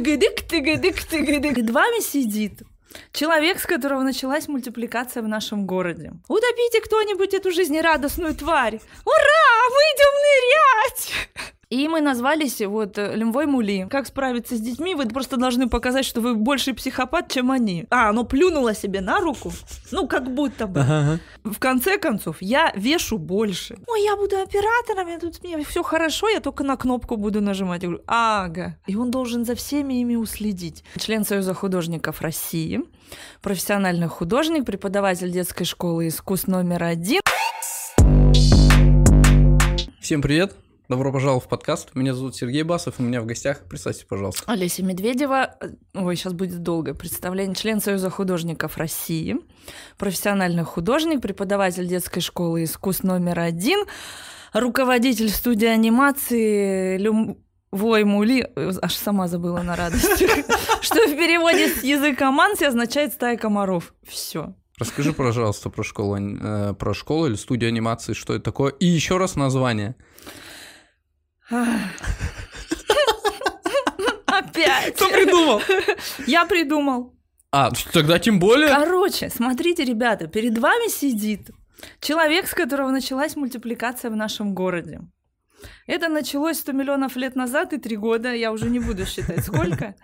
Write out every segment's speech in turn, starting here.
тыгыдык, тыгыдык, тыгыдык. Перед вами сидит Человек, с которого началась мультипликация в нашем городе. Утопите кто-нибудь эту жизнерадостную тварь! Ура! Выйдем нырять! И мы назвались вот э, Лемвой Мули. Как справиться с детьми? Вы просто должны показать, что вы больше психопат, чем они. А, оно плюнуло себе на руку. Ну, как будто бы. Ага. В конце концов, я вешу больше. Ой, я буду оператором, я тут мне все хорошо, я только на кнопку буду нажимать. Я говорю, ага. И он должен за всеми ими уследить. Член Союза художников России, профессиональный художник, преподаватель детской школы искусств номер один. Всем привет! Добро пожаловать в подкаст. Меня зовут Сергей Басов, у меня в гостях. Представьте, пожалуйста. Олеся Медведева. Ой, сейчас будет долгое представление. Член Союза художников России, профессиональный художник, преподаватель детской школы искусств номер один, руководитель студии анимации Вой Мули, аж сама забыла на радость, что в переводе с языка манси означает стая комаров. Все. Расскажи, пожалуйста, про школу, э, про школу или студию анимации, что это такое, и еще раз название. Опять. Кто придумал? Я придумал. А, тогда тем более. Короче, смотрите, ребята, перед вами сидит человек, с которого началась мультипликация в нашем городе. Это началось 100 миллионов лет назад и три года, я уже не буду считать сколько.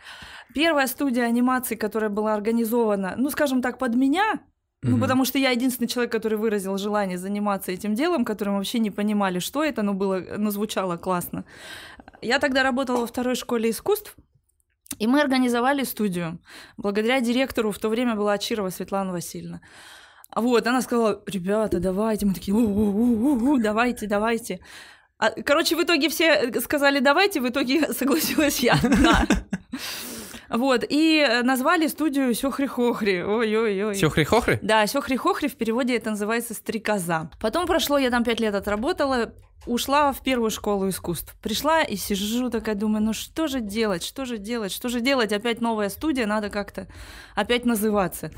Первая студия анимации, которая была организована, ну, скажем так, под меня, ну, потому что я единственный человек, который выразил желание заниматься этим делом, которым вообще не понимали, что это, но было, но звучало классно. Я тогда работала во второй школе искусств, и мы организовали студию. Благодаря директору в то время была Ачирова Светлана Васильевна. Вот, она сказала, ребята, давайте. Мы такие, У-у-у-у-у, давайте, давайте. А, короче, в итоге все сказали давайте, в итоге согласилась я одна. Вот, и э, назвали студию Сёхри-Хохри. Ой-ой-ой. Сёхри-Хохри? Да, Сёхри-Хохри в переводе это называется «стрекоза». Потом прошло, я там пять лет отработала, ушла в первую школу искусств. Пришла и сижу такая, думаю, ну что же делать, что же делать, что же делать? Опять новая студия, надо как-то опять называться.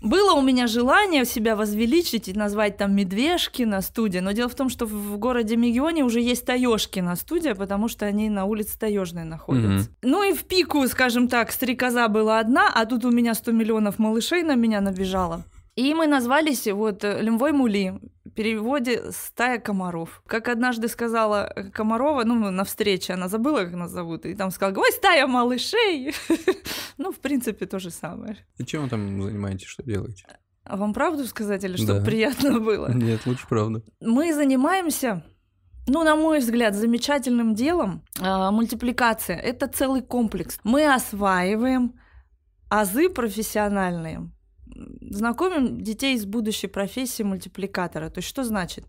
Было у меня желание себя возвеличить и назвать там Медвежкина студия, но дело в том, что в городе Мегионе уже есть Таёшкина студия, потому что они на улице Таежной находятся. Mm-hmm. Ну и в пику, скажем так, стрекоза была одна, а тут у меня 100 миллионов малышей на меня набежало. И мы назвались вот э, Лемвой Мули, переводе «стая комаров». Как однажды сказала Комарова, ну, на встрече, она забыла, как нас зовут, и там сказала, ой, стая малышей! ну, в принципе, то же самое. И чем вы там занимаетесь, что делаете? А вам правду сказать или чтобы да. приятно было? Нет, лучше правда. Мы занимаемся ну, на мой взгляд, замечательным делом э, мультипликация. Это целый комплекс. Мы осваиваем азы профессиональные, знакомим детей с будущей профессией мультипликатора. То есть что значит?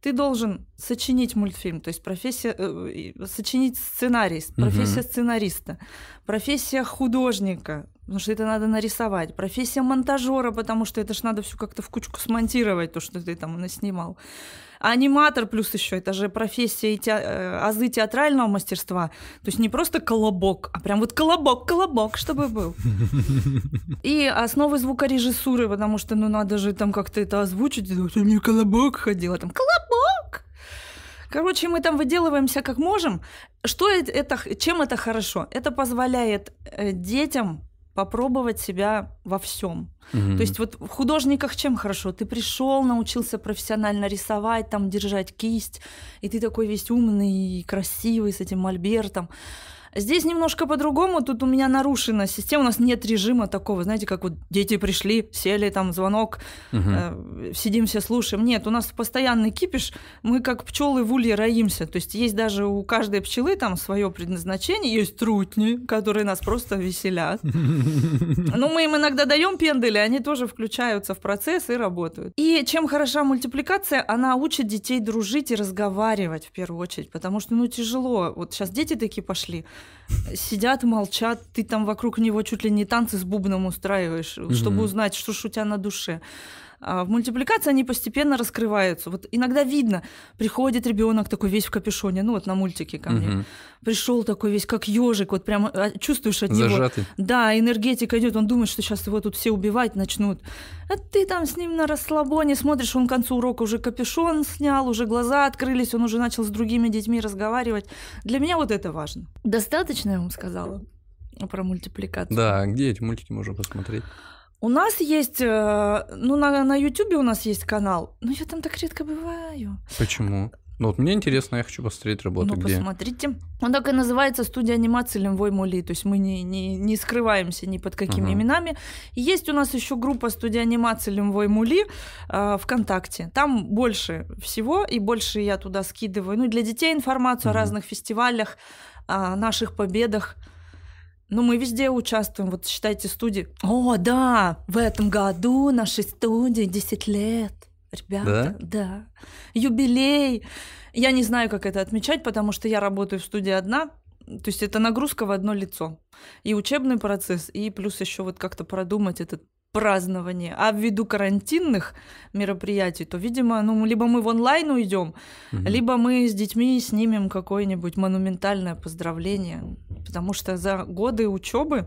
Ты должен сочинить мультфильм, то есть профессия, э, сочинить сценарий, профессия угу. сценариста, профессия художника, потому что это надо нарисовать, профессия монтажера, потому что это ж надо все как-то в кучку смонтировать, то, что ты там наснимал. Аниматор плюс еще это же профессия и те, э, азы театрального мастерства. То есть не просто колобок, а прям вот колобок, колобок, чтобы был. И основы звукорежиссуры, потому что ну надо же там как-то это озвучить. Меня колобок ходила, там колобок. Короче, мы там выделываемся как можем. Что это, чем это хорошо? Это позволяет э, детям попробовать себя во всем. Mm-hmm. То есть вот в художниках чем хорошо? Ты пришел, научился профессионально рисовать, там держать кисть, и ты такой весь умный и красивый с этим мольбертом. Здесь немножко по-другому, тут у меня нарушена система, у нас нет режима такого, знаете, как вот дети пришли, сели, там звонок, угу. э, сидим все слушаем. Нет, у нас постоянный кипиш, мы как пчелы в улье роимся, то есть есть даже у каждой пчелы там свое предназначение, есть трутни, которые нас просто веселят. Но мы им иногда даем пендели, они тоже включаются в процесс и работают. И чем хороша мультипликация, она учит детей дружить и разговаривать в первую очередь, потому что ну тяжело. Вот сейчас дети такие пошли, сидят, молчат, ты там вокруг него чуть ли не танцы с бубном устраиваешь, чтобы узнать, что ж у тебя на душе. А в мультипликации они постепенно раскрываются. Вот иногда видно, приходит ребенок такой весь в капюшоне, ну вот на мультике ко мне. Угу. Пришел такой весь как ежик, вот прям а, чувствуешь от Зажатый. него. Да, энергетика идет, он думает, что сейчас его тут все убивать начнут. А ты там с ним на расслабоне смотришь, он к концу урока уже капюшон снял, уже глаза открылись, он уже начал с другими детьми разговаривать. Для меня вот это важно. Достаточно, я вам сказала. про мультипликацию. Да, где эти мультики можно посмотреть? У нас есть, э, ну, на, на YouTube у нас есть канал, но я там так редко бываю. Почему? Ну вот мне интересно, я хочу посмотреть работу, ну, где. посмотрите. Он так и называется студия анимации Лемвой Мули. То есть мы не, не, не скрываемся ни под какими Ага. именами. И есть у нас еще группа студии анимации Лемвой Мули э, ВКонтакте. Там больше всего, и больше я туда скидываю. Ну, для детей информацию Мгм. о разных фестивалях, о наших победах. Ну, мы везде участвуем. Вот считайте студии. О, да, в этом году нашей студии 10 лет. Ребята, да. Юбилей. Я не знаю, как это отмечать, потому что я работаю в студии одна. То есть это нагрузка в одно лицо. И учебный процесс, и плюс еще вот как-то продумать это празднование. А ввиду карантинных мероприятий, то, видимо, ну, либо мы в онлайн уйдем, Мгм. либо мы с детьми снимем какое-нибудь монументальное поздравление. Потому что за годы учебы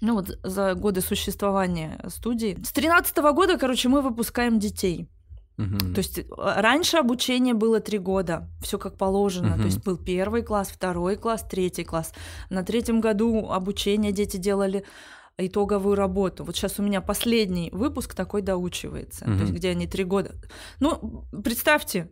ну вот за годы существования студии. С 13 года, короче, мы выпускаем детей. Мгм. То есть э, раньше обучение было три года, все как положено. Мгм. То есть был первый класс, второй класс, третий класс. На третьем году обучение дети делали итоговую работу. Вот сейчас у меня последний выпуск такой доучивается, то есть где они три года. Ну, представьте,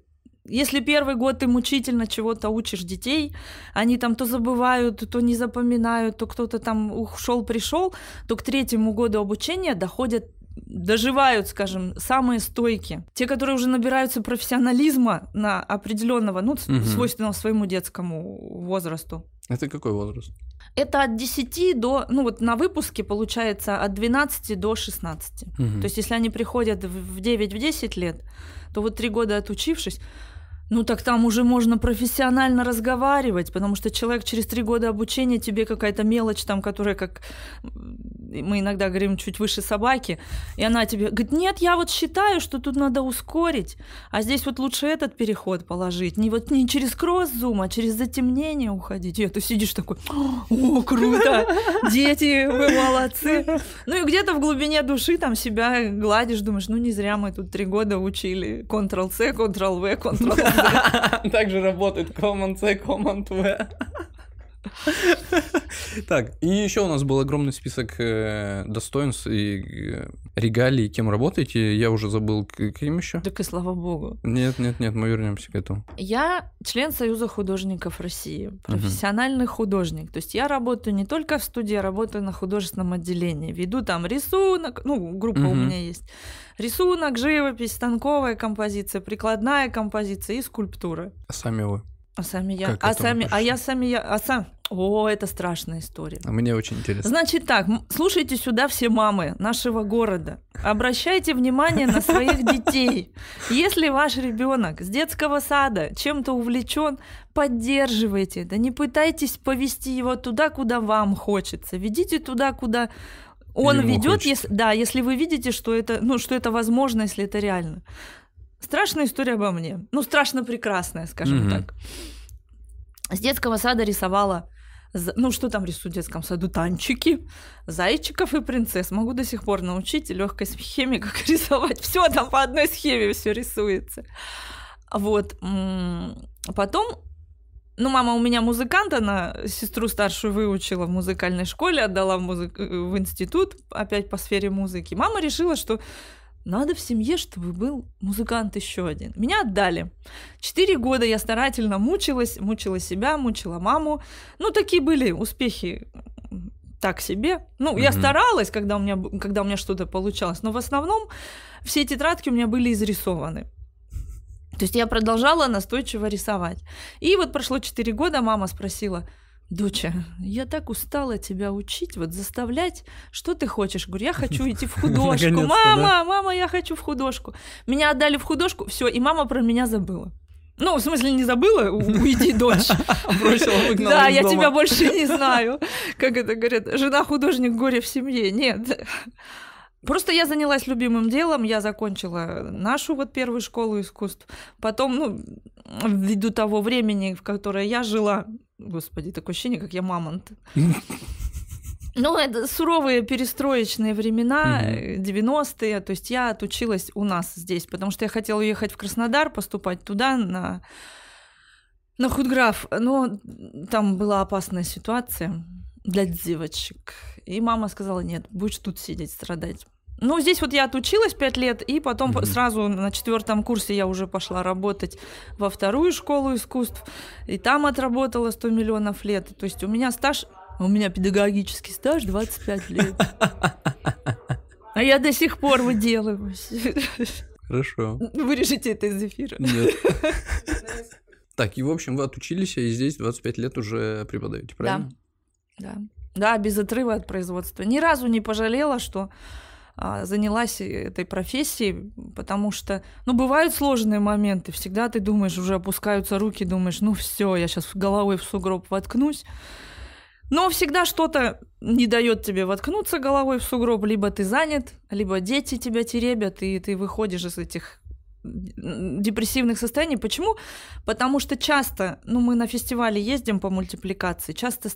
если первый год ты мучительно чего-то учишь детей, они там то забывают, то не запоминают, то кто-то там ушел, пришел, то к третьему году обучения доходят доживают, скажем, самые стойкие. Те, которые уже набираются профессионализма на определенного, ну, Мгм. свойственного своему детскому возрасту. Это какой возраст? Это от 10 до, ну вот на выпуске получается от 12 до 16. Мгм. То есть если они приходят в в 9-10 лет, то вот три года отучившись, ну так там уже можно профессионально разговаривать, потому что человек через три года обучения тебе какая-то мелочь там, которая как мы иногда говорим чуть выше собаки, и она тебе говорит, нет, я вот считаю, что тут надо ускорить, а здесь вот лучше этот переход положить, не вот не через кросс-зум, а через затемнение уходить. И ты сидишь такой, о, круто, дети, вы молодцы. Ну и где-то в глубине души там себя гладишь, думаешь, ну не зря мы тут три года учили Ctrl-C, Ctrl-V, Ctrl-Z. Так же работает Command-C, Command-V. Так, и еще у нас был огромный список э, достоинств и э, регалий, кем работаете. Я уже забыл, каким еще? Так и слава богу. Нет, нет, нет, мы вернемся к этому. Я член Союза художников России, профессиональный художник. То есть я работаю не только в студии, я работаю на художественном отделении. Веду там рисунок, ну, группа у меня есть. Рисунок, живопись, станковая композиция, прикладная композиция и скульптура. А сами вы? А сами я, а сами, а пришли? я сами я, а сам, о, это страшная история. А Мне очень интересно. Значит так, слушайте сюда все мамы нашего города. Обращайте внимание на своих детей. Если ваш ребенок с детского сада чем-то увлечен, поддерживайте это. Не пытайтесь повести его туда, куда вам хочется. Ведите туда, куда он Ему ведет, хочется. если, да, если вы видите, что это, ну, что это возможно, если это реально. Страшная история обо мне. Ну, страшно прекрасная, скажем Мгм. так. С детского сада рисовала ну, что там рисуют в детском саду? Танчики, зайчиков и принцесс. Могу до сих пор научить легкой схеме, как рисовать. Все там по одной схеме все рисуется. Вот. Потом, ну, мама у меня музыкант, она сестру старшую выучила в музыкальной школе, отдала в, музык- э, в институт, опять по сфере музыки. Мама решила, что надо в семье, чтобы был музыкант еще один. Меня отдали. Четыре года я старательно мучилась, мучила себя, мучила маму. Ну, такие были успехи так себе. Ну, я Мгм. старалась, когда у меня, когда у меня что-то получалось, но в основном все тетрадки у меня были изрисованы. То есть я продолжала настойчиво рисовать. И вот прошло 4 года, мама спросила, Доча, я так устала тебя учить, вот заставлять. Что ты хочешь? Говорю, я хочу идти в художку. Мама, мама, я хочу в художку. Меня отдали в художку, все, и мама про меня забыла. Ну, в смысле, не забыла, уйди, дочь. Бросила, выгнала Да, я тебя больше не знаю. Как это говорят, жена художник, горе в семье. Нет. Просто я занялась любимым делом, я закончила нашу вот первую школу искусств. Потом, ну, ввиду того времени, в которое я жила, господи, такое ощущение, как я мамонт. Ну, это суровые перестроечные времена, Мгм. э, 90-е. То есть я отучилась у нас здесь, потому что я хотела уехать в Краснодар, поступать туда на, на худграф. Но там была опасная ситуация. для девочек. И мама сказала, нет, будешь тут сидеть, страдать. Ну, здесь вот я отучилась пять лет, и потом mm-hmm. сразу на четвертом курсе я уже пошла работать во вторую школу искусств, и там отработала 100 миллионов лет. То есть у меня стаж, у меня педагогический стаж 25 лет. А я до сих пор выделываюсь. Хорошо. Вырежите это из эфира. Нет. Так, и в общем, вы отучились, и здесь 25 лет уже преподаете, правильно? Да. Да. Да, без отрыва от производства. Ни разу не пожалела, что занялась этой профессией, потому что, ну, бывают сложные моменты. Всегда ты думаешь, уже опускаются руки, думаешь, ну все, я сейчас головой в сугроб воткнусь. Но всегда что-то не дает тебе воткнуться головой в сугроб, либо ты занят, либо дети тебя теребят, и ты выходишь из этих депрессивных состояний. Почему? Потому что часто, ну, мы на фестивале ездим по мультипликации, часто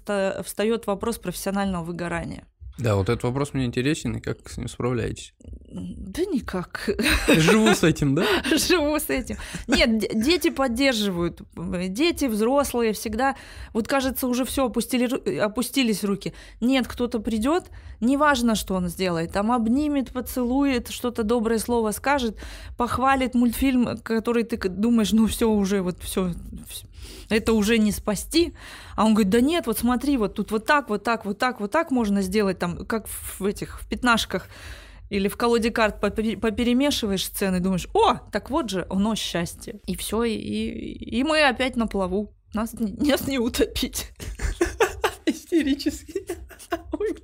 встает вопрос профессионального выгорания. Да, вот этот вопрос мне интересен, и как с ним справляетесь? Да никак. Живу с этим, да? Живу с этим. Нет, дети поддерживают. Дети, взрослые всегда. Вот кажется, уже все опустили, опустились руки. Нет, кто-то придет, неважно, что он сделает. Там обнимет, поцелует, что-то доброе слово скажет, похвалит мультфильм, который ты думаешь, ну все уже, вот все, это уже не спасти. А он говорит, да нет, вот смотри, вот тут вот так, вот так, вот так, вот так можно сделать, там, как в этих, в пятнашках или в колоде карт поперемешиваешь сцены, думаешь, о, так вот же оно счастье. И все, и, и мы опять на плаву. Нас, нас не утопить. Истерически. Ой.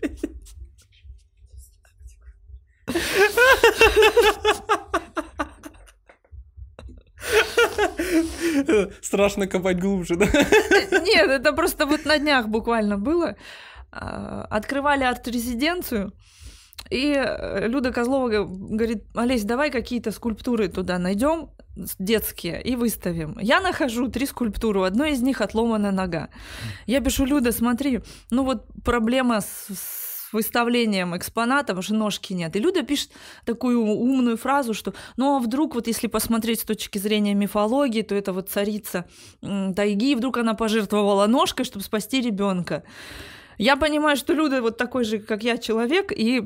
Страшно копать глубже, да? Нет, это просто вот на днях буквально было. А, открывали арт-резиденцию, и э, Люда Козлова говорит, Олесь, давай какие-то скульптуры туда найдем, детские, и выставим. Я нахожу три скульптуры, у одной из них отломана нога. Я пишу, Люда, смотри, ну вот проблема с, с выставлением экспонатов уже ножки нет. И Люда пишет такую умную фразу, что ну а вдруг вот если посмотреть с точки зрения мифологии, то это вот царица тайги, вдруг она пожертвовала ножкой, чтобы спасти ребенка. Я понимаю, что Люда вот такой же, как я, человек, и э,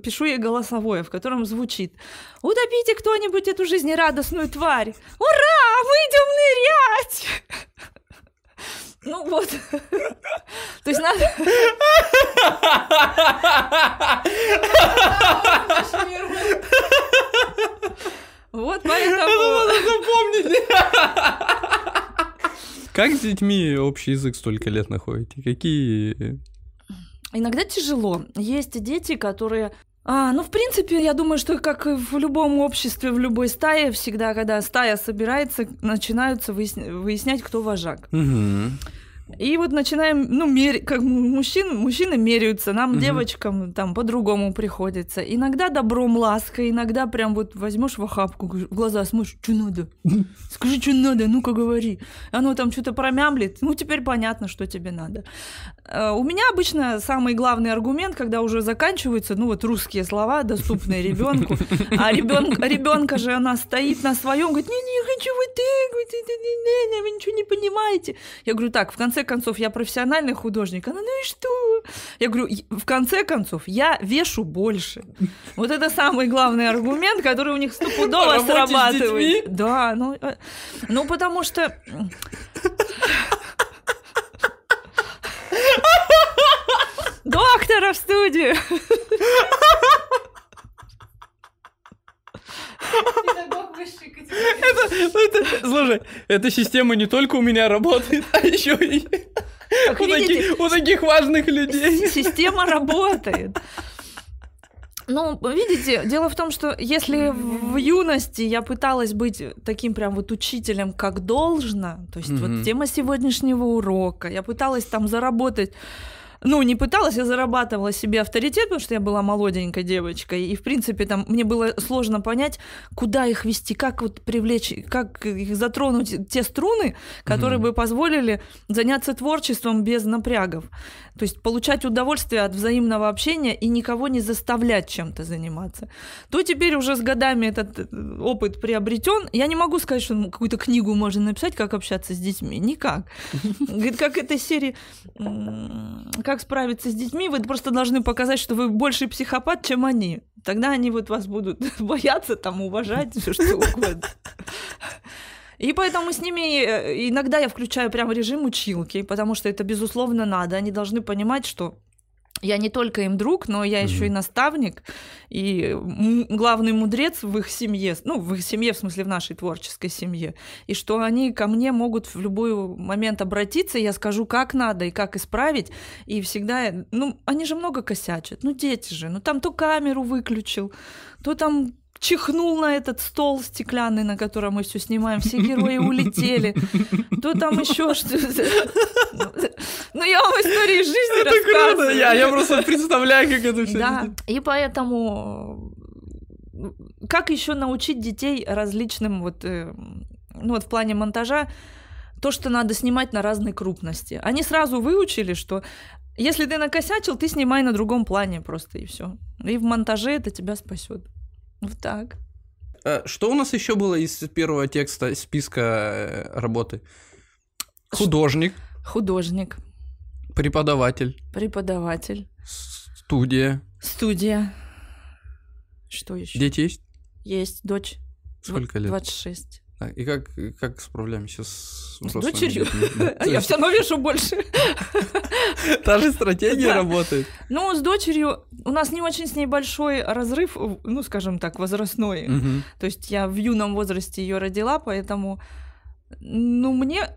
пишу ей голосовое, в котором звучит «Утопите кто-нибудь эту жизнерадостную тварь! Ура! Выйдем нырять!» Ну вот. То есть надо... Вот поэтому... Надо запомнить. Как с детьми общий язык столько лет находите? Какие... Иногда тяжело. Есть дети, которые а, ну, в принципе, я думаю, что как и в любом обществе, в любой стае, всегда, когда стая собирается, начинаются выяснять, выяснять кто вожак. Угу. И вот начинаем, ну, мер... как мужчин, мужчины меряются, нам, угу. девочкам, там, по-другому приходится. Иногда добром, лаской, иногда прям вот возьмешь в охапку, в глаза смотришь, что надо? Скажи, что надо, ну-ка говори. Оно там что-то промямлит, ну, теперь понятно, что тебе надо. Э, у меня обычно самый главный аргумент, когда уже заканчиваются, ну, вот русские слова, доступные ребенку, а ребенка, же она стоит на своем, говорит, не, не хочу вот так, вы ничего не понимаете. Я говорю, так, в конце конце концов, я профессиональный художник. Она, ну и что? Я говорю, в конце концов, я вешу больше. Вот это самый главный аргумент, который у них стопудово срабатывает. Да, ну, э, ну потому что... Доктора в студию! Это, это, слушай, эта система не только у меня работает, а еще и у, таких, у таких важных людей. Система работает. Ну, видите, дело в том, что если в юности я пыталась быть таким прям вот учителем, как должно, то есть mm-hmm. вот тема сегодняшнего урока, я пыталась там заработать ну, не пыталась, я зарабатывала себе авторитет, потому что я была молоденькой девочкой, и, в принципе, там мне было сложно понять, куда их вести, как вот привлечь, как их затронуть те струны, которые mm-hmm. бы позволили заняться творчеством без напрягов. То есть получать удовольствие от взаимного общения и никого не заставлять чем-то заниматься. То теперь уже с годами этот э, опыт приобретен. Я не могу сказать, что какую-то книгу можно написать, как общаться с детьми. Никак. Говорит, как этой серии, как как справиться с детьми, вы просто должны показать, что вы больше психопат, чем они. Тогда они вот вас будут бояться, там, уважать, все что угодно. И поэтому с ними э, иногда я включаю прям режим училки, потому что это безусловно надо. Они должны понимать, что я не только им друг, но я еще и наставник, и главный мудрец в их семье, ну, в их семье, в смысле, в нашей творческой семье, и что они ко мне могут в любой момент обратиться, я скажу, как надо и как исправить, и всегда, ну, они же много косячат, ну, дети же, ну, там то камеру выключил, то там чихнул на этот стол стеклянный, на котором мы все снимаем, все герои улетели, то там еще что-то. Ну, я вам истории жизни рассказываю. Я, я просто представляю, как это все. Да, и поэтому как еще научить детей различным вот, э, ну вот в плане монтажа, то, что надо снимать на разной крупности. Они сразу выучили, что если ты накосячил, ты снимай на другом плане просто и все. И в монтаже это тебя спасет. Вот так. А что у нас еще было из первого текста списка э, работы? Художник. Художник. Преподаватель. Преподаватель. Студия. Студия. Что еще? Дети есть? Есть, дочь. Сколько лет? 26. И как, как справляемся с С дочерью? Я все равно вешу больше. Та же стратегия работает. Ну, с дочерью у нас не очень с ней большой разрыв, ну, скажем так, возрастной. То есть я в юном возрасте ее родила, поэтому, ну, мне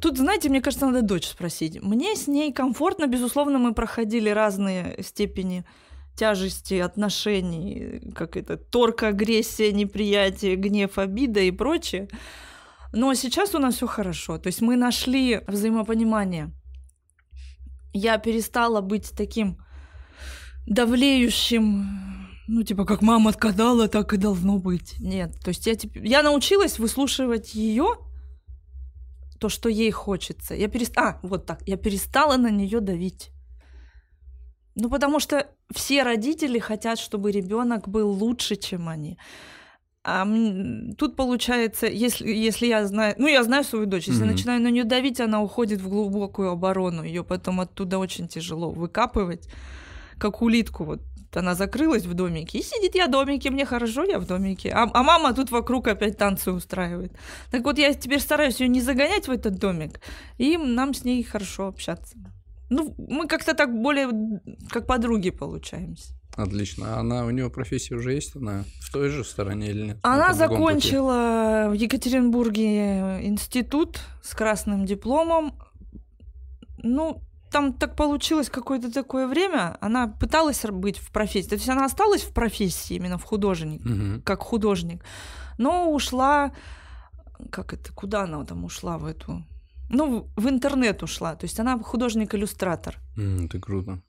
Тут, знаете, мне кажется, надо дочь спросить. Мне с ней комфортно, безусловно, мы проходили разные степени тяжести отношений, как это, торг, агрессия, неприятие, гнев, обида и прочее. Но сейчас у нас все хорошо. То есть мы нашли взаимопонимание. Я перестала быть таким давлеющим, ну, типа, как мама сказала, так и должно быть. Нет. То есть я, типа, я научилась выслушивать ее, то, что ей хочется. Я перестала... А, вот так. Я перестала на нее давить. Ну, потому что все родители хотят, чтобы ребенок был лучше, чем они. А тут получается, если, если я знаю, ну я знаю свою дочь, если mm-hmm. начинаю на нее давить, она уходит в глубокую оборону, ее потом оттуда очень тяжело выкапывать, как улитку. Вот она закрылась в домике и сидит я в домике, мне хорошо, я в домике. А, а мама тут вокруг опять танцы устраивает. Так вот я теперь стараюсь ее не загонять в этот домик, и нам с ней хорошо общаться. Ну, мы как-то так более как подруги получаемся. Отлично. А она, у нее профессия уже есть? Она в той же стороне или нет? Она закончила пути? в Екатеринбурге институт с красным дипломом. Ну, там так получилось какое-то такое время, она пыталась быть в профессии. То есть она осталась в профессии, именно в художник, угу. как художник, но ушла, как это, куда она там ушла в эту ну, в интернет ушла. То есть она художник-иллюстратор. Mm, это круто.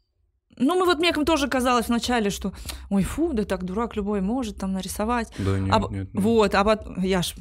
Ну, мы вот мне тоже казалось вначале, что ой, фу, да так дурак любой может там нарисовать. Да, нет, а, нет, нет. Вот, а потом я ж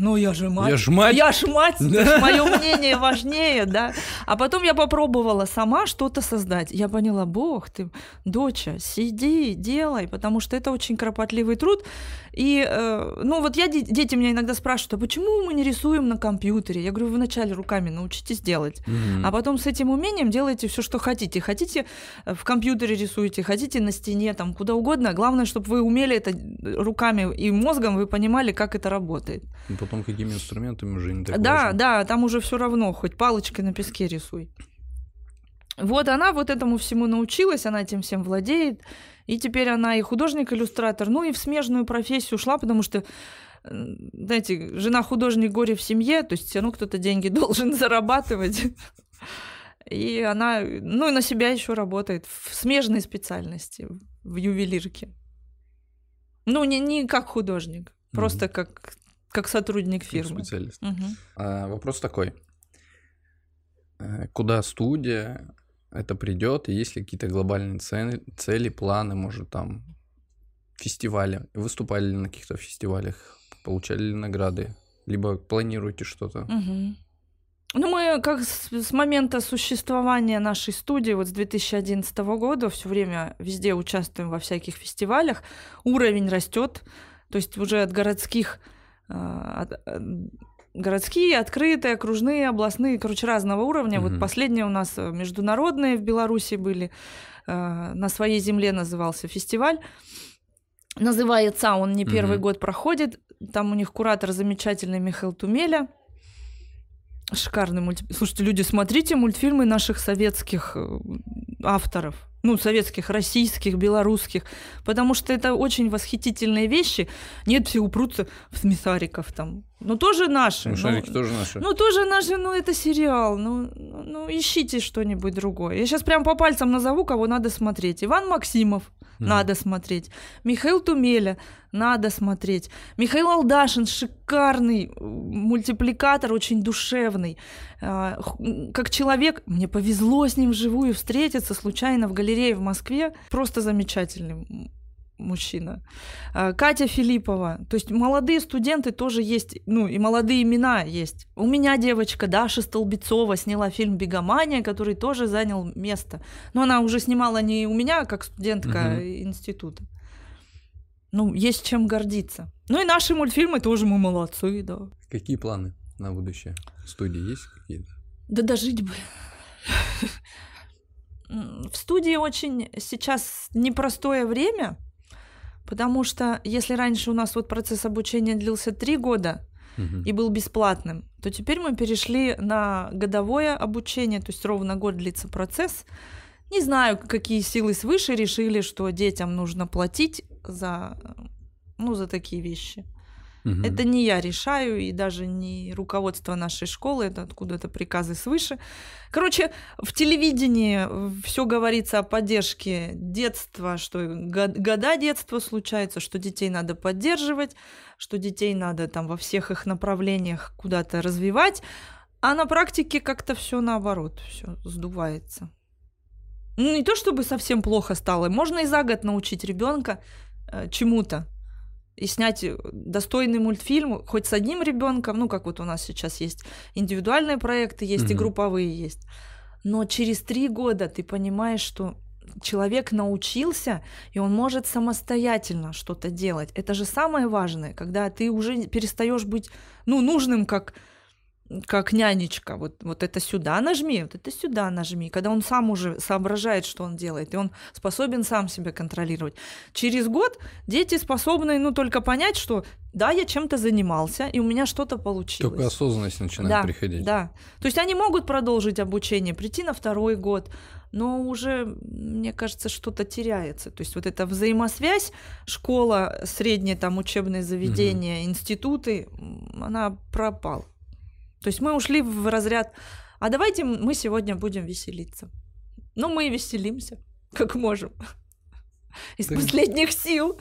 ну, я же мать. Я ж мать. Я ж мать, да. мое мнение важнее, да. А потом я попробовала сама что-то создать. Я поняла, бог ты, доча, сиди, делай, потому что это очень кропотливый труд. И, э, ну, вот я, дети меня иногда спрашивают, а почему мы не рисуем на компьютере? Я говорю, вы вначале руками научитесь делать, mm а потом с этим умением делайте все, что хотите. Хотите э, в компьютере рисуете, хотите на стене, там, куда угодно. Главное, чтобы вы умели это руками и мозгом, вы понимали, как это работает потом какими инструментами уже не так Да, важно. да, там уже все равно, хоть палочкой на песке рисуй. Вот она вот этому всему научилась, она этим всем владеет, и теперь она и художник-иллюстратор, ну и в смежную профессию ушла, потому что знаете, жена художник горе в семье, то есть все равно кто-то деньги должен зарабатывать. И она, ну и на себя еще работает в смежной специальности, в ювелирке. Ну, не, не как художник, просто mm-hmm. как как сотрудник фирмы. Как специалист. Угу. А, вопрос такой. Э, куда студия это придет, и есть ли какие-то глобальные цели, цели, планы, может, там, фестивали? Выступали ли на каких-то фестивалях? Получали ли награды? Либо планируете что-то? Угу. Ну, мы как с, с момента существования нашей студии, вот с 2011 года, все время везде участвуем во всяких фестивалях. Уровень растет. То есть уже от городских городские, открытые, окружные, областные, короче, разного уровня. Мгм. Вот последние у нас э, международные в Беларуси были. Э, На своей земле назывался фестиваль. Называется он не первый Мгм. год проходит. Там у них куратор замечательный Михаил Тумеля. Шикарный мультфильм. Слушайте, люди, смотрите мультфильмы наших советских э, авторов. Ну, советских, российских, белорусских. Потому что это очень восхитительные вещи. Нет, все упрутся в смесариков там. Ну, тоже наши. Ну, ну, тоже наши. ну, тоже наши, ну, это сериал. Ну, ну, ищите что-нибудь другое. Я сейчас прям по пальцам назову, кого надо смотреть. Иван Максимов. Мгм. Надо смотреть. Михаил Тумеля. Надо смотреть. Михаил Алдашин. Шикарный э, мультипликатор, очень душевный. А, Как человек, мне повезло с ним вживую встретиться случайно в галерее в Москве. Просто замечательный мужчина. А, Катя Филиппова. То есть молодые студенты тоже есть, ну и молодые имена есть. У меня девочка Даша Столбецова сняла фильм «Бегомания», который тоже занял место. Но она уже снимала не у меня, а как студентка Мгм. института. Ну, есть чем гордиться. Ну и наши мультфильмы тоже мы молодцы, да. Какие планы на будущее? Студии есть какие-то? Да дожить бы. В студии очень сейчас непростое время, потому что если раньше у нас вот процесс обучения длился три года Мгм. и был бесплатным, то теперь мы перешли на годовое обучение, то есть ровно год длится процесс. Не знаю, какие силы свыше решили, что детям нужно платить за, ну, за такие вещи. Мгм. Это не я решаю, и даже не руководство нашей школы, это откуда-то приказы свыше. Короче, в телевидении все говорится о поддержке детства, что го- года детства случаются, что детей надо поддерживать, что детей надо там во всех их направлениях куда-то развивать, а на практике как-то все наоборот, все сдувается. Ну, не то чтобы совсем плохо стало, можно и за год научить ребенка э, чему-то и снять э, достойный мультфильм хоть с одним ребенком, ну как вот у нас сейчас есть индивидуальные проекты, есть и Мгм. групповые есть. Но через три года ты понимаешь, что человек научился, и он может самостоятельно что-то делать. Это же самое важное, когда ты уже перестаешь быть ну, нужным как как нянечка, вот, вот это сюда нажми, вот это сюда нажми, когда он сам уже соображает, что он делает, и он способен сам себя контролировать. Через год дети способны, ну, только понять, что да, я чем-то занимался, и у меня что-то получилось. Только осознанность начинает да, приходить. Да. То есть они могут продолжить обучение, прийти на второй год, но уже, мне кажется, что-то теряется. То есть вот эта взаимосвязь, школа, среднее там учебные заведения, институты, м, она пропала. То есть мы ушли в разряд, а давайте мы сегодня будем веселиться. Ну, мы и веселимся, как можем. Из последних сил.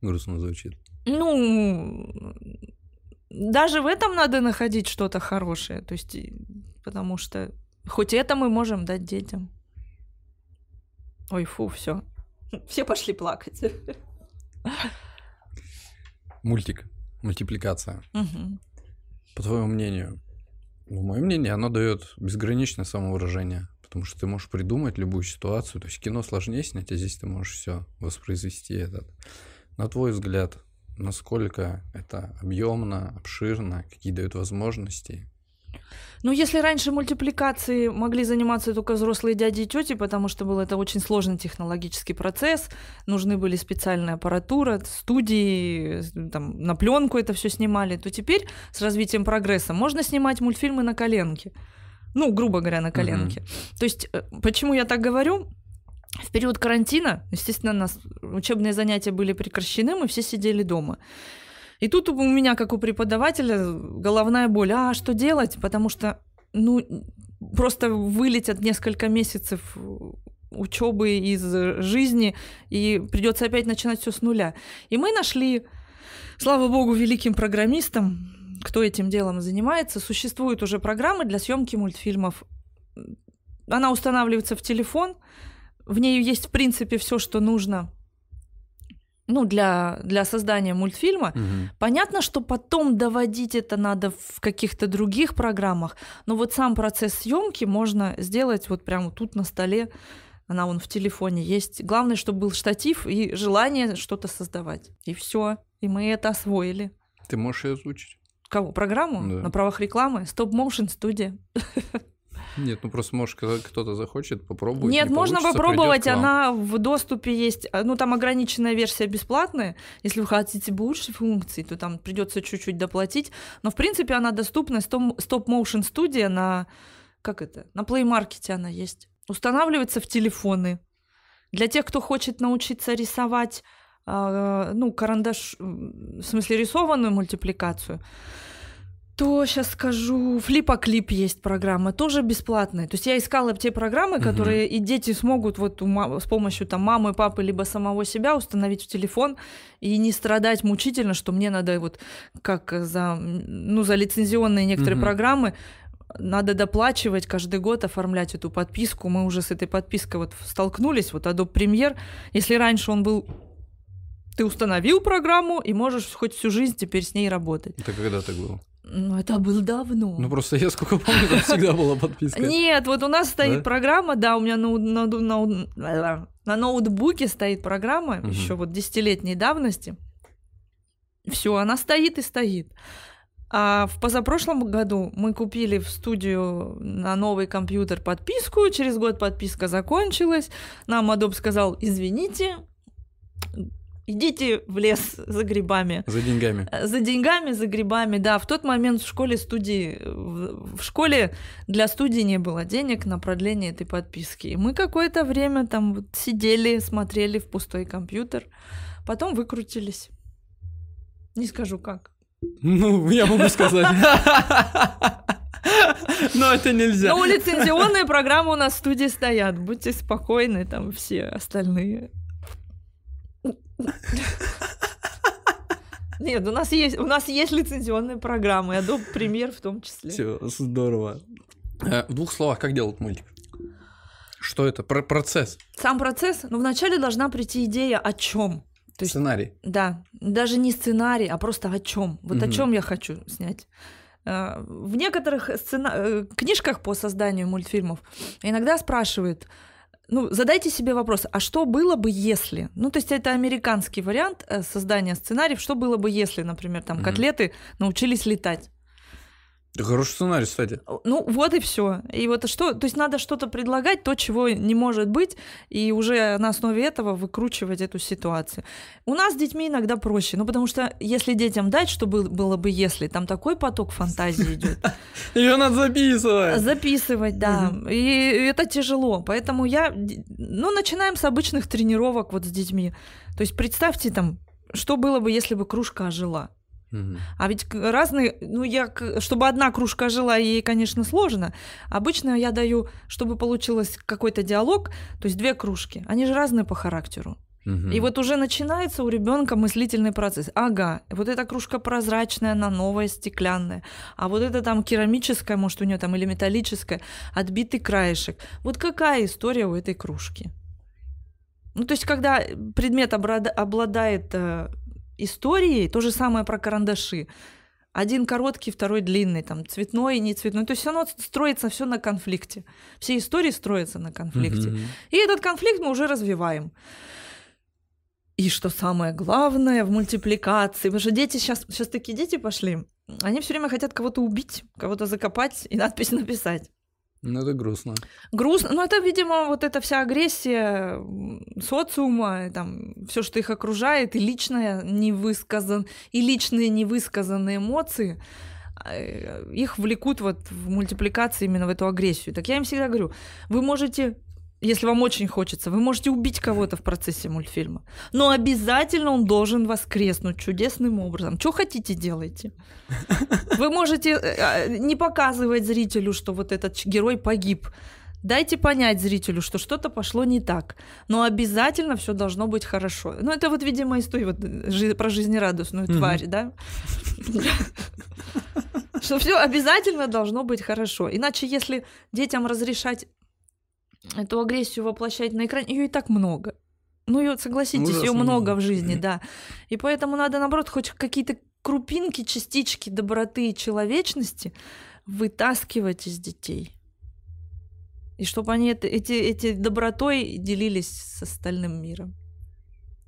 Грустно звучит. Ну, даже в этом надо находить что-то хорошее. То есть, потому что хоть это мы можем дать детям. Ой, фу, все. Все пошли плакать. Мультик. Мультипликация. Мгм. По твоему мнению, ну, мое мнение, оно дает безграничное самовыражение. Потому что ты можешь придумать любую ситуацию. То есть кино сложнее снять, а здесь ты можешь все воспроизвести этот. На твой взгляд, насколько это объемно, обширно, какие дают возможности? Ну, если раньше мультипликации могли заниматься только взрослые дяди и тети, потому что был это очень сложный технологический процесс, нужны были специальная аппаратура, студии, там, на пленку это все снимали, то теперь с развитием прогресса можно снимать мультфильмы на коленке. Ну, грубо говоря, на коленке. То есть, э, почему я так говорю? В период карантина, естественно, у нас учебные занятия были прекращены, мы все сидели дома. И тут у меня, как у преподавателя, головная боль. А что делать? Потому что, ну, просто вылетят несколько месяцев учебы из жизни, и придется опять начинать все с нуля. И мы нашли, слава богу, великим программистам, кто этим делом занимается, существуют уже программы для съемки мультфильмов. Она устанавливается в телефон, в ней есть, в принципе, все, что нужно ну, для, для создания мультфильма. Мгм. Понятно, что потом доводить это надо в каких-то других программах, но вот сам процесс съемки можно сделать вот прямо тут на столе. Она вон в телефоне есть. Главное, чтобы был штатив и желание что-то создавать. И все. И мы это освоили. Ты можешь ее озвучить? Кого? Программу? Да. На правах рекламы? Стоп Motion студия. Нет, ну просто, может, кто-то захочет, попробовать. Нет, не можно попробовать, она в доступе есть. а, Ну, там ограниченная версия бесплатная. Если вы хотите больше функций, то там придется чуть-чуть доплатить. Но, в принципе, она доступна. Стоп Motion студия на... Как это? На Play Market она есть. Устанавливается в телефоны. Для тех, кто хочет научиться рисовать, а, ну, карандаш, в смысле, рисованную мультипликацию, то сейчас скажу, флипоклип есть программа, тоже бесплатная. То есть я искала те программы, которые и дети смогут вот с помощью там мамы, папы либо самого себя установить в телефон и не страдать мучительно, что мне надо вот как за ну за лицензионные некоторые Мгм. программы надо доплачивать каждый год, оформлять эту подписку. Мы уже с этой подпиской вот столкнулись. Вот Adobe Premiere, если раньше он был ты установил программу и можешь хоть всю жизнь теперь с ней работать. Это когда так было? Ну, это было давно. Ну просто я сколько помню, там всегда была подписка. Нет, вот у нас стоит Да? программа, да, у меня на, на, на- на ноутбуке стоит программа еще вот десятилетней давности. Все, она стоит и стоит. А в позапрошлом году мы купили в студию на новый компьютер подписку. Через год подписка закончилась. Нам Adobe сказал, извините, идите в лес за грибами. За деньгами. Э, За деньгами, за грибами, да. В тот момент в школе студии, в школе для студии не было денег на продление этой подписки. И мы какое-то время там вот сидели, смотрели в пустой компьютер, потом выкрутились. Не скажу как. Ну, я могу сказать. Но это нельзя. Но лицензионные программы у нас в студии стоят. Будьте спокойны, там все остальные. Нет, у нас есть, у нас есть лицензионные программы, Adobe Premiere в том числе. Все, здорово. Э, В двух словах, как делать мультик? Что это? Про процесс, Сам процесс, но вначале должна прийти идея о чем. То есть, сценарий. да, даже не сценарий, а просто о чем. Вот о Мгм. чем я хочу снять. Э, В некоторых сцена- э, книжках по созданию мультфильмов иногда спрашивают, ну, задайте себе вопрос, а что было бы, если? Ну, то есть это американский вариант э, создания сценариев, что было бы, если, например, там Мгм. котлеты научились летать. Это хороший сценарий, кстати. Ну, вот и все. И вот что, то есть надо что-то предлагать, то, чего не может быть, и уже на основе этого выкручивать эту ситуацию. У нас с детьми иногда проще, ну, потому что если детям дать, что был- было бы если, там такой поток фантазии идет. Ее надо записывать. Записывать, да. И это тяжело. Поэтому я, ну, начинаем с обычных тренировок вот с детьми. То есть представьте там, что было бы, если бы кружка ожила. А ведь разные, ну я, чтобы одна кружка жила, ей, конечно, сложно. Обычно я даю, чтобы получилось какой-то диалог, то есть две кружки. Они же разные по характеру. И вот уже начинается у ребенка мыслительный процесс. Ага, вот эта кружка прозрачная, она новая, стеклянная. А вот это там керамическая, может, у нее там или металлическая, отбитый краешек. Вот какая история у этой кружки? Ну, то есть, когда предмет обладает историей, то же самое про карандаши. Один короткий, второй длинный, там цветной, не цветной. То есть оно строится все на конфликте. Все истории строятся на конфликте. Мгм. И этот конфликт мы уже развиваем. И что самое главное в мультипликации, потому что дети сейчас, сейчас такие дети пошли, они все время хотят кого-то убить, кого-то закопать и надпись написать. Ну, это грустно. Грустно, ну это, видимо, вот эта вся агрессия социума, там все, что их окружает, и личная невысказан, и личные невысказанные эмоции, э, их влекут вот в мультипликации именно в эту агрессию. Так я им всегда говорю, вы можете если вам очень хочется, вы можете убить кого-то в процессе мультфильма. Но обязательно он должен воскреснуть чудесным образом. Что хотите, делайте. Вы можете э, э, не показывать зрителю, что вот этот герой погиб. Дайте понять зрителю, что что-то пошло не так. Но обязательно все должно быть хорошо. Ну, это вот, видимо, история вот, э, жи- про жизнерадостную Мгм. тварь, да? Что все обязательно должно быть хорошо. Иначе, если детям разрешать эту агрессию воплощать на экране, ее и так много. Ну, ее, согласитесь, ее много. в жизни, да. И поэтому надо, наоборот, хоть какие-то крупинки, частички доброты и человечности вытаскивать из детей. И чтобы они это, эти, эти добротой делились с остальным миром.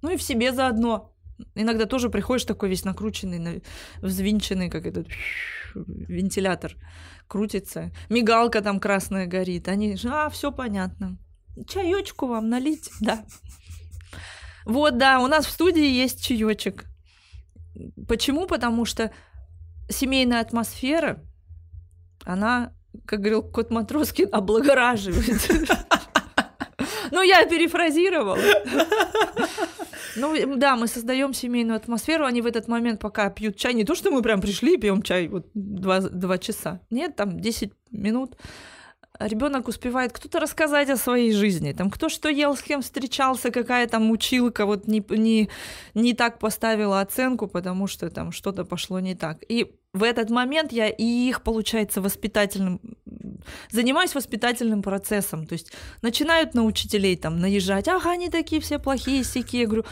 Ну и в себе заодно. Иногда тоже приходишь такой весь накрученный, взвинченный, как этот вентилятор крутится. Мигалка там красная горит. Они же, а, все понятно. Чаечку вам налить, да. Вот, да, у нас в студии есть чаечек. Почему? Потому что семейная атмосфера, она, как говорил кот Матроскин, облагораживает. Ну, я перефразировала. Ну, да, мы создаем семейную атмосферу, они в этот момент пока пьют чай. Не то, что мы прям пришли и пьем чай вот два, два часа. Нет, там 10 минут ребенок успевает кто-то рассказать о своей жизни, там кто что ел, с кем встречался, какая там училка вот не, не, не так поставила оценку, потому что там что-то пошло не так. И в этот момент я и их, получается, воспитательным, занимаюсь воспитательным процессом. То есть начинают на учителей там наезжать, ага, они такие все плохие, сякие. Я говорю,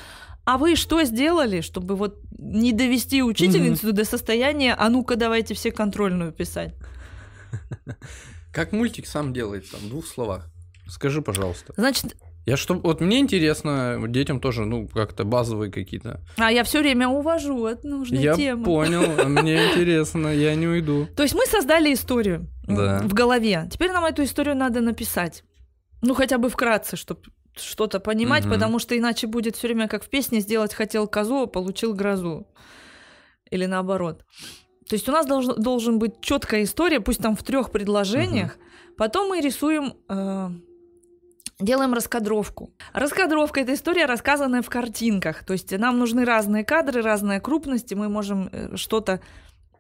а вы что сделали, чтобы вот не довести учительницу mm-hmm. до состояния, а ну-ка давайте все контрольную писать? Как мультик сам делается, в двух словах. Скажи, пожалуйста. Значит, я что, вот мне интересно, детям тоже, ну, как-то базовые какие-то. А я все время увожу от нужной я темы. Я понял, а мне интересно, я не уйду. То есть мы создали историю да. в голове. Теперь нам эту историю надо написать. Ну, хотя бы вкратце, чтобы что-то понимать, угу. потому что иначе будет все время как в песне сделать хотел козу, а получил грозу. Или наоборот. То есть у нас должен, должен быть четкая история, пусть там в трех предложениях. Угу. Потом мы рисуем, э, делаем раскадровку. Раскадровка это история, рассказанная в картинках. То есть нам нужны разные кадры, разная крупность, и мы можем э, что-то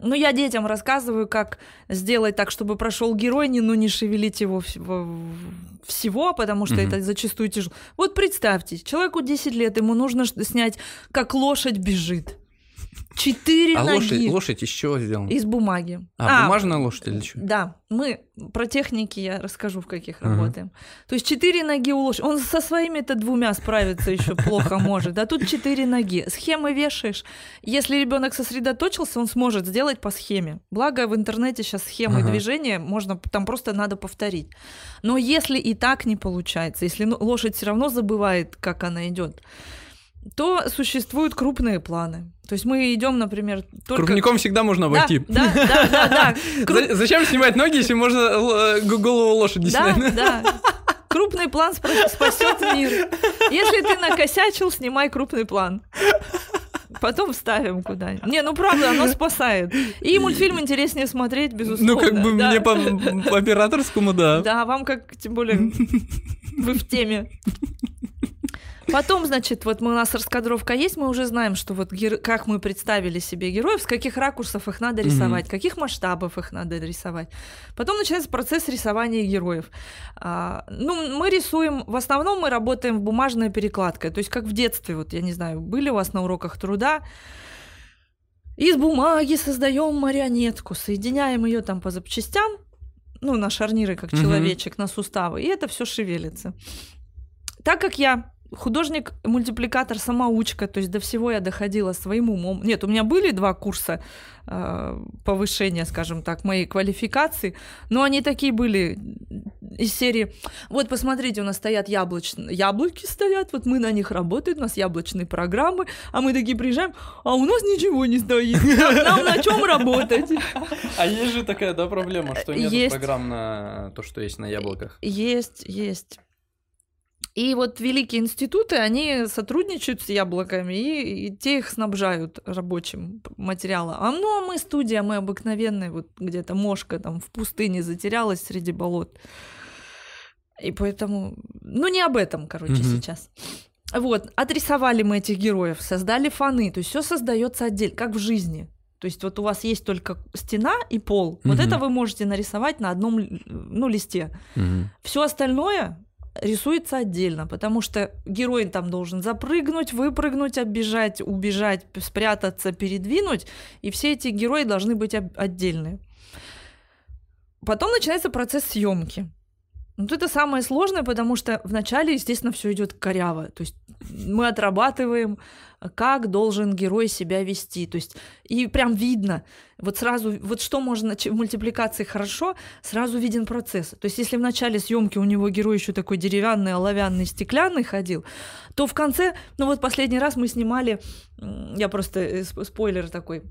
ну, я детям рассказываю, как сделать так, чтобы прошел герой, не, ну, не шевелить его всего, потому что mm-hmm. это зачастую тяжело. Вот представьте, человеку 10 лет, ему нужно снять, как лошадь бежит. Четыре а ноги. Лошадь, лошадь из чего сделана? Из бумаги. А, а бумажная лошадь или что? Да, мы про техники я расскажу, в каких uh-huh. работаем. То есть четыре ноги у лошади. Он со своими-то двумя справиться еще плохо может. А тут четыре ноги. Схемы вешаешь. Если ребенок сосредоточился, он сможет сделать по схеме. Благо в интернете сейчас схемы uh-huh. движения можно, там просто надо повторить. Но если и так не получается, если лошадь все равно забывает, как она идет, то существуют крупные планы. То есть мы идем, например, только... Крупником всегда можно обойти. Да, да, да, да. Круп... Зачем снимать ноги, если можно э, голову лошади да, снять? Да, да. Крупный план спасет мир. Если ты накосячил, снимай крупный план. Потом вставим куда-нибудь. Не, ну правда, оно спасает. И мультфильм интереснее смотреть, безусловно. Ну, как бы да. мне по, по операторскому, да. Да, вам как, тем более, вы в теме. Потом, значит, вот мы, у нас раскадровка есть, мы уже знаем, что вот гер... как мы представили себе героев, с каких ракурсов их надо рисовать, mm-hmm. каких масштабов их надо рисовать. Потом начинается процесс рисования героев. А, ну, мы рисуем, в основном мы работаем в бумажной перекладкой, то есть как в детстве, вот я не знаю, были у вас на уроках труда, из бумаги создаем марионетку, соединяем ее там по запчастям, ну, на шарниры, как mm-hmm. человечек, на суставы, и это все шевелится. Так как я художник-мультипликатор самоучка, то есть до всего я доходила своим умом. Нет, у меня были два курса э, повышения, скажем так, моей квалификации, но они такие были из серии, вот посмотрите, у нас стоят яблочные, яблоки стоят, вот мы на них работаем, у нас яблочные программы, а мы такие приезжаем, а у нас ничего не стоит, нам, нам на чем работать? А есть же такая, да, проблема, что нет программ на то, что есть на яблоках? Есть, есть. И вот великие институты, они сотрудничают с яблоками, и, и те их снабжают рабочим материалом. А ну, а мы студия, мы обыкновенные, вот где-то мошка там в пустыне затерялась среди болот. И поэтому, ну не об этом, короче, mm-hmm. сейчас. Вот, отрисовали мы этих героев, создали фаны, то есть все создается отдельно, как в жизни. То есть вот у вас есть только стена и пол. Mm-hmm. Вот это вы можете нарисовать на одном ну, листе. Mm-hmm. Все остальное рисуется отдельно, потому что герой там должен запрыгнуть, выпрыгнуть, оббежать, убежать, спрятаться, передвинуть, и все эти герои должны быть отдельные. Потом начинается процесс съемки. Вот это самое сложное, потому что вначале, естественно, все идет коряво. То есть мы отрабатываем, как должен герой себя вести. То есть, и прям видно, вот сразу, вот что можно в мультипликации хорошо, сразу виден процесс. То есть, если в начале съемки у него герой еще такой деревянный, оловянный, стеклянный ходил, то в конце, ну вот последний раз мы снимали, я просто э, спойлер такой,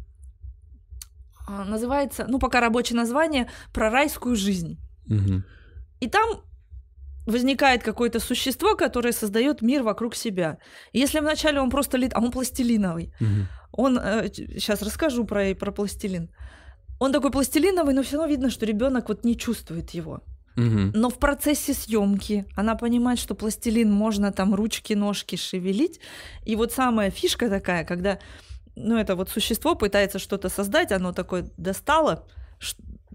а, называется, ну пока рабочее название, про райскую жизнь. Мгм. И там возникает какое-то существо, которое создает мир вокруг себя. И если вначале он просто лет, а он пластилиновый. Мгм. Он сейчас расскажу про про пластилин. Он такой пластилиновый, но все равно видно, что ребенок вот не чувствует его. Мгм. Но в процессе съемки она понимает, что пластилин можно там ручки, ножки шевелить. И вот самая фишка такая, когда ну, это вот существо пытается что-то создать, оно такое достало,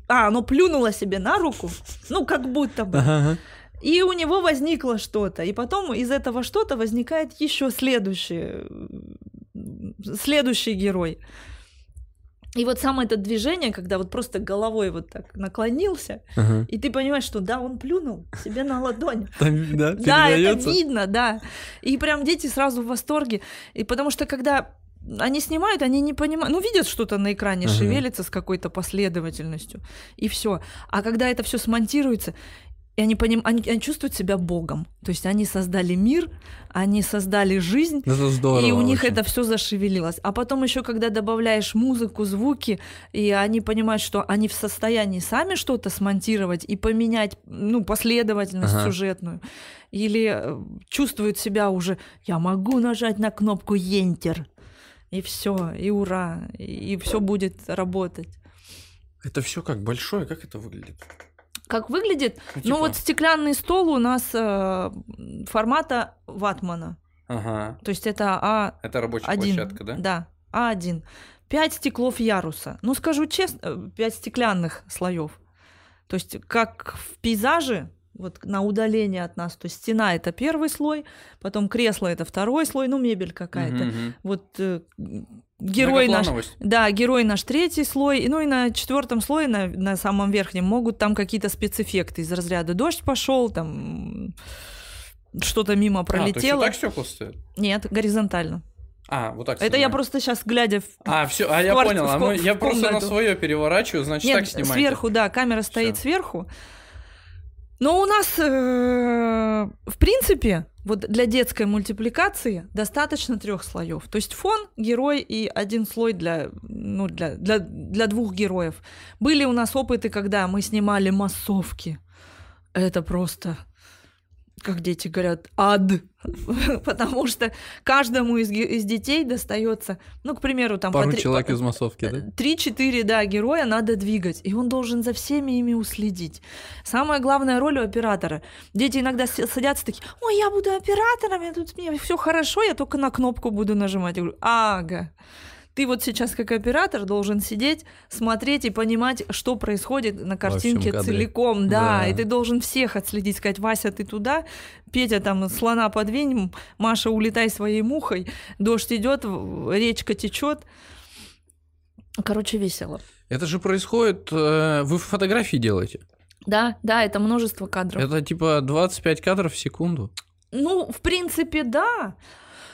а, оно плюнуло себе на руку, ну, как будто бы. Ага. И у него возникло что-то. И потом из этого что-то возникает еще следующий, следующий герой. И вот самое это движение, когда вот просто головой вот так наклонился, Ага. и ты понимаешь, что да, он плюнул себе на ладонь. Там, да, Да, это видно, да. И прям дети сразу в восторге. И потому что когда они снимают, они не понимают, ну, видят что-то на экране, Ага. шевелится с какой-то последовательностью, и все. А когда это все смонтируется, и они, поним... они, они чувствуют себя богом. То есть они создали мир, они создали жизнь, Это здорово. и у них очень. это все зашевелилось. А потом еще, когда добавляешь музыку, звуки, и они понимают, что они в состоянии сами что-то смонтировать и поменять, ну, последовательность Ага. сюжетную. Или э, чувствуют себя уже, я могу нажать на кнопку Enter. И все, и ура, и все будет работать. Это все как большое, как это выглядит? Как выглядит? Ну, Ну типа- вот стеклянный стол у нас э, формата ватмана. Ага. То есть это А Это рабочая один. площадка, да? Да, А1. Пять стеклов яруса. Ну, скажу честно, э, пять стеклянных слоев. То есть, как в пейзаже, вот на удаление от нас, то есть стена это первый слой, потом кресло это второй слой, ну, мебель какая-то. Мгм. Вот э, герой наш. Да, герой наш третий слой, ну и на четвертом слое, на, на самом верхнем, могут там какие-то спецэффекты из разряда дождь пошел, там что-то мимо А, то есть вот пролетело. так стекла стоят? Нет, горизонтально. А, вот так. Это я снимаю. просто сейчас глядя в А, все, а я кварти- понял. А мы- я просто на свое переворачиваю, значит, Нет, так снимаете. сверху, да, камера стоит Всё. сверху. Но у нас, э, в принципе, вот для детской мультипликации достаточно трех слоев. То есть фон, герой и один слой для, ну, для, для, для двух героев. Были у нас опыты, когда мы снимали массовки. Это просто, как дети говорят, ад. Потому что каждому из, из детей достается, ну, к примеру, там... по Пару три- человек по- из массовки, да? Три-четыре, да, героя надо двигать, и он должен за всеми ими уследить. Самая главная роль у оператора. Дети иногда садятся такие, ой, я буду оператором, я тут мне все хорошо, я только на кнопку буду нажимать. Я говорю, ага. Ты вот сейчас как оператор должен сидеть, смотреть и понимать, что происходит на картинке целиком, да. Да. И ты должен всех отследить, сказать, Вася, ты туда, Петя там слона подвинь, Маша, улетай своей мухой, дождь идет, речка течет. Короче, весело. Это же происходит... э, Вы фотографии делаете? Да, да, это множество кадров. Это типа 25 кадров в секунду? Ну, в принципе, да.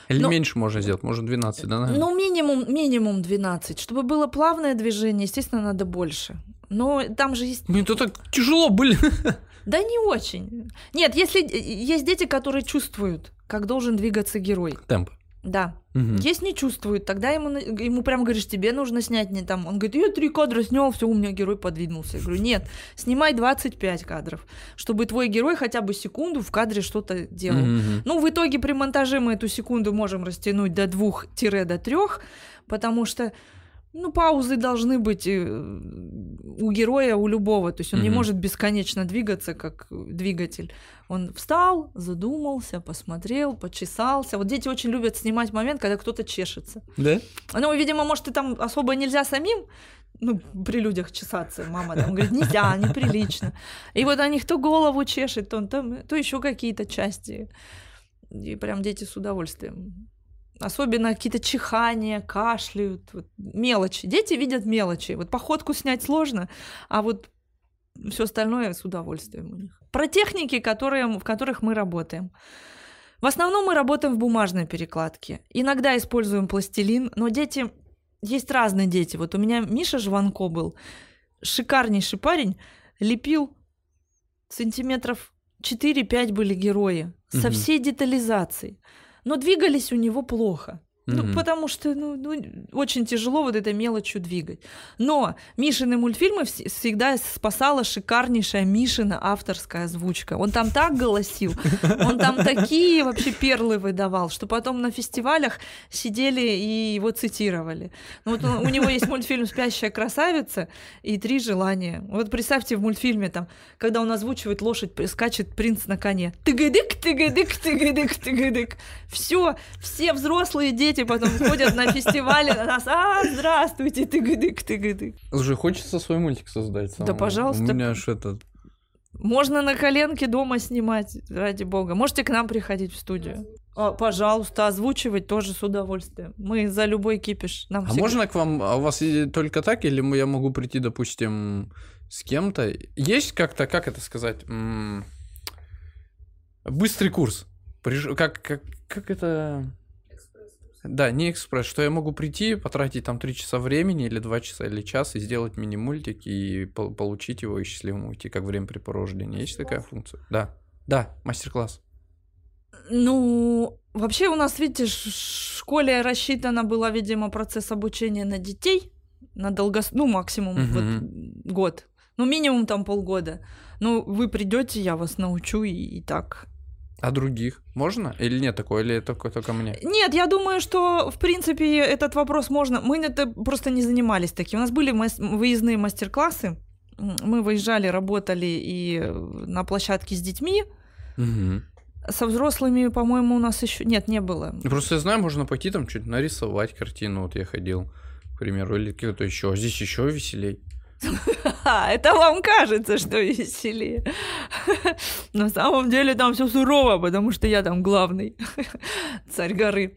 Или Ну- меньше можно сделать? Может, 12, да? наверное? Ну, минимум, минимум 12. Чтобы было плавное движение, естественно, надо больше. Но там же есть... Блин, это так тяжело, блин. Да не очень. Нет, если есть дети, которые чувствуют, как должен двигаться герой. Темп. Да. Мгм. Есть не чувствуют, тогда ему, ему прям говоришь, тебе нужно снять не там. Он говорит, я три кадра снял, все, у меня герой подвинулся. Я говорю, нет, снимай 25 кадров, чтобы твой герой хотя бы секунду в кадре что-то делал. Мгм. Ну, в итоге при монтаже мы эту секунду можем растянуть до двух-до трех, потому что, ну, паузы должны быть э, у героя, у любого. То есть он не Мгм. может бесконечно двигаться, как двигатель. Он встал, задумался, посмотрел, почесался. Вот дети очень любят снимать момент, когда кто-то чешется. Да? Ну, видимо, может, и там особо нельзя самим, ну, при людях чесаться. Мама там говорит, нельзя, неприлично. И вот о них то голову чешет, то, там, то еще какие-то части. И прям дети с удовольствием. Особенно какие-то чихания, кашляют, вот, мелочи. Дети видят мелочи. Вот походку снять сложно, а вот все остальное с удовольствием у них. Про техники, которые, в которых мы работаем. В основном мы работаем в бумажной перекладке. Иногда используем пластилин, но дети... Есть разные дети. Вот у меня Миша Жванко был, шикарнейший парень, лепил сантиметров 4-5 были герои со всей детализацией. Но двигались у него плохо. Ну, Мгм. потому что ну, ну, очень тяжело вот этой мелочью двигать. Но Мишины мультфильмы вс- всегда спасала шикарнейшая Мишина авторская озвучка. Он там так голосил, он там такие вообще перлы выдавал, что потом на фестивалях сидели и его цитировали. Ну, вот у него есть мультфильм «Спящая красавица» и «Три желания». Вот представьте в мультфильме там, когда он озвучивает лошадь, скачет принц на коне. Тыгадык, тыгадык, тыгадык, тыгадык. Все, все взрослые дети потом ходят на фестивале на нас. А, здравствуйте, тыгадык, тыгадык. Уже хочется свой мультик создать. самому. пожалуйста. У меня аж это... Можно на коленке дома снимать, ради бога. Можете к нам приходить в студию. А, пожалуйста, озвучивать тоже с удовольствием. Мы за любой кипиш. Нам А всегда- можно к вам... А у вас только так, или я могу прийти, допустим, с кем-то? Есть как-то, как это сказать? М, Быстрый курс. Приш- Как, как, как это... Да, не экспресс, что я могу прийти, потратить там 3 часа времени, или 2 часа, или час, и сделать мини-мультик, и пол- получить его и счастливым уйти, как времяпрепровождение. Есть такая функция? Да. Да, мастер-класс. Ну, вообще у нас, видите, в школе рассчитано было, видимо, процесс обучения на детей, на долгос... ну, максимум вот год, ну, минимум там полгода. Ну, вы придете, я вас научу и, и так. А других можно? Или нет такого? Или только, только мне? Нет, я думаю, что, в принципе, этот вопрос можно... Мы это просто не занимались таким. У нас были мас- выездные мастер-классы. Мы выезжали, работали и э, на площадке с детьми. Мгм. Со взрослыми, по-моему, у нас еще... Нет, не было. Ну, Просто я знаю, можно пойти там что-то нарисовать картину. Вот я ходил, к примеру, или какое-то еще. А здесь еще веселей. А, это вам кажется, что веселее. На самом деле там все сурово, потому что я там главный царь горы.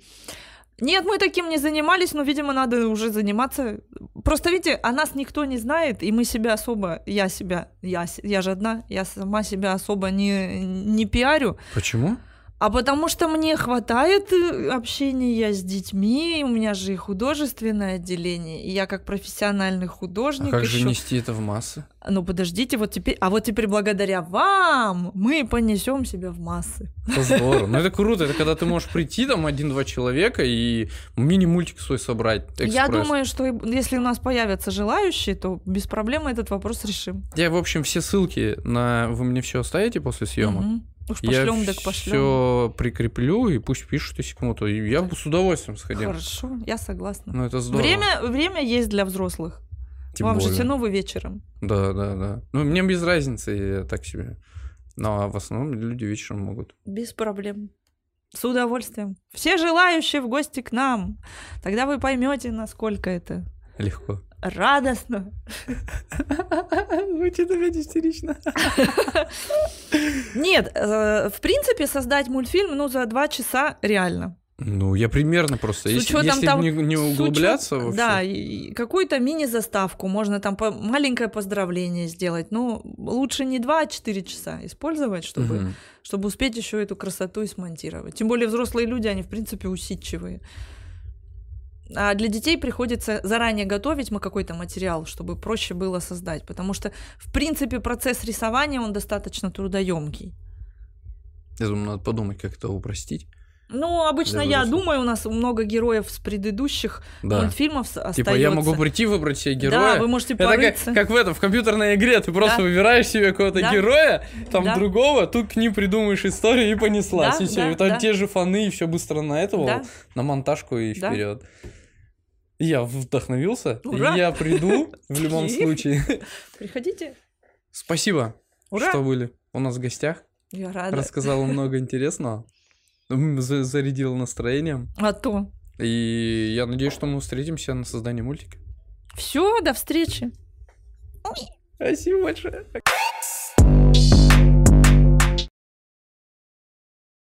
Нет, мы таким не занимались, но, видимо, надо уже заниматься. Просто, видите, о нас никто не знает, и мы себя особо, я себя, я, я же одна, я сама себя особо не, не пиарю, Почему? А потому что мне хватает э, общения с детьми, у меня же и художественное отделение, и я как профессиональный А художник как же ещё- нести это в массы? ну подождите, вот теперь, а вот теперь благодаря вам мы понесем себя в массы. Это здорово. Ну это круто. Это когда ты можешь прийти, там один-два человека и мини-мультик свой собрать. Я экспресс. думаю, что если у нас появятся желающие, то без проблем этот вопрос решим. Я, в общем, все ссылки на... Вы мне все оставите после съемок? Мгм. Уж Я пошлем, так пошлем. все прикреплю, и пусть пишут, если кому-то. Я бы с удовольствием сходил. Хорошо, я согласна. Ну это здорово. Время, время есть для взрослых. Тем Вам же более. все равно вы вечером. Да, да, да. Ну, мне без разницы, я так себе. Ну, а в основном люди вечером могут. Без проблем. С удовольствием. Все желающие в гости к нам. Тогда вы поймете, насколько это Легко. Радостно. Звучит опять истерично. Нет, э, в принципе, создать мультфильм, ну, за два часа реально. Ну, я примерно просто. С Если, если там- не, не углубляться во всё. Да, какую-то мини-заставку. Можно там по- маленькое поздравление сделать. Ну, лучше не 2, а 4 часа использовать, чтобы, Мгм. чтобы успеть еще эту красоту и смонтировать. Тем более взрослые люди, они, в принципе, усидчивые. А для детей приходится заранее готовить мы какой-то материал, чтобы проще было создать. Потому что, в принципе, процесс рисования, он достаточно трудоемкий. Я думаю, надо подумать, как это упростить. Ну, обычно я думаю, у нас много героев с предыдущих Да. мультфильмов остается. Типа, я могу прийти, выбрать себе героя. Да, вы можете Это как, порыться. как в этом, в компьютерной игре, ты просто Да. выбираешь себе какого-то Да. героя, там Да. другого, тут к ним придумаешь историю и понеслась. Да, и всё. да, и там да. те же фаны, и все быстро на этого, Да. на монтажку и Да. вперед. Я вдохновился, Ура! я приду в любом случае. Приходите. Спасибо, Ура! что были у нас в гостях. Я рада. Рассказала много интересного. Зарядила настроением. А то. И я надеюсь, что мы встретимся на создании мультика. Все, до встречи. Спасибо большое.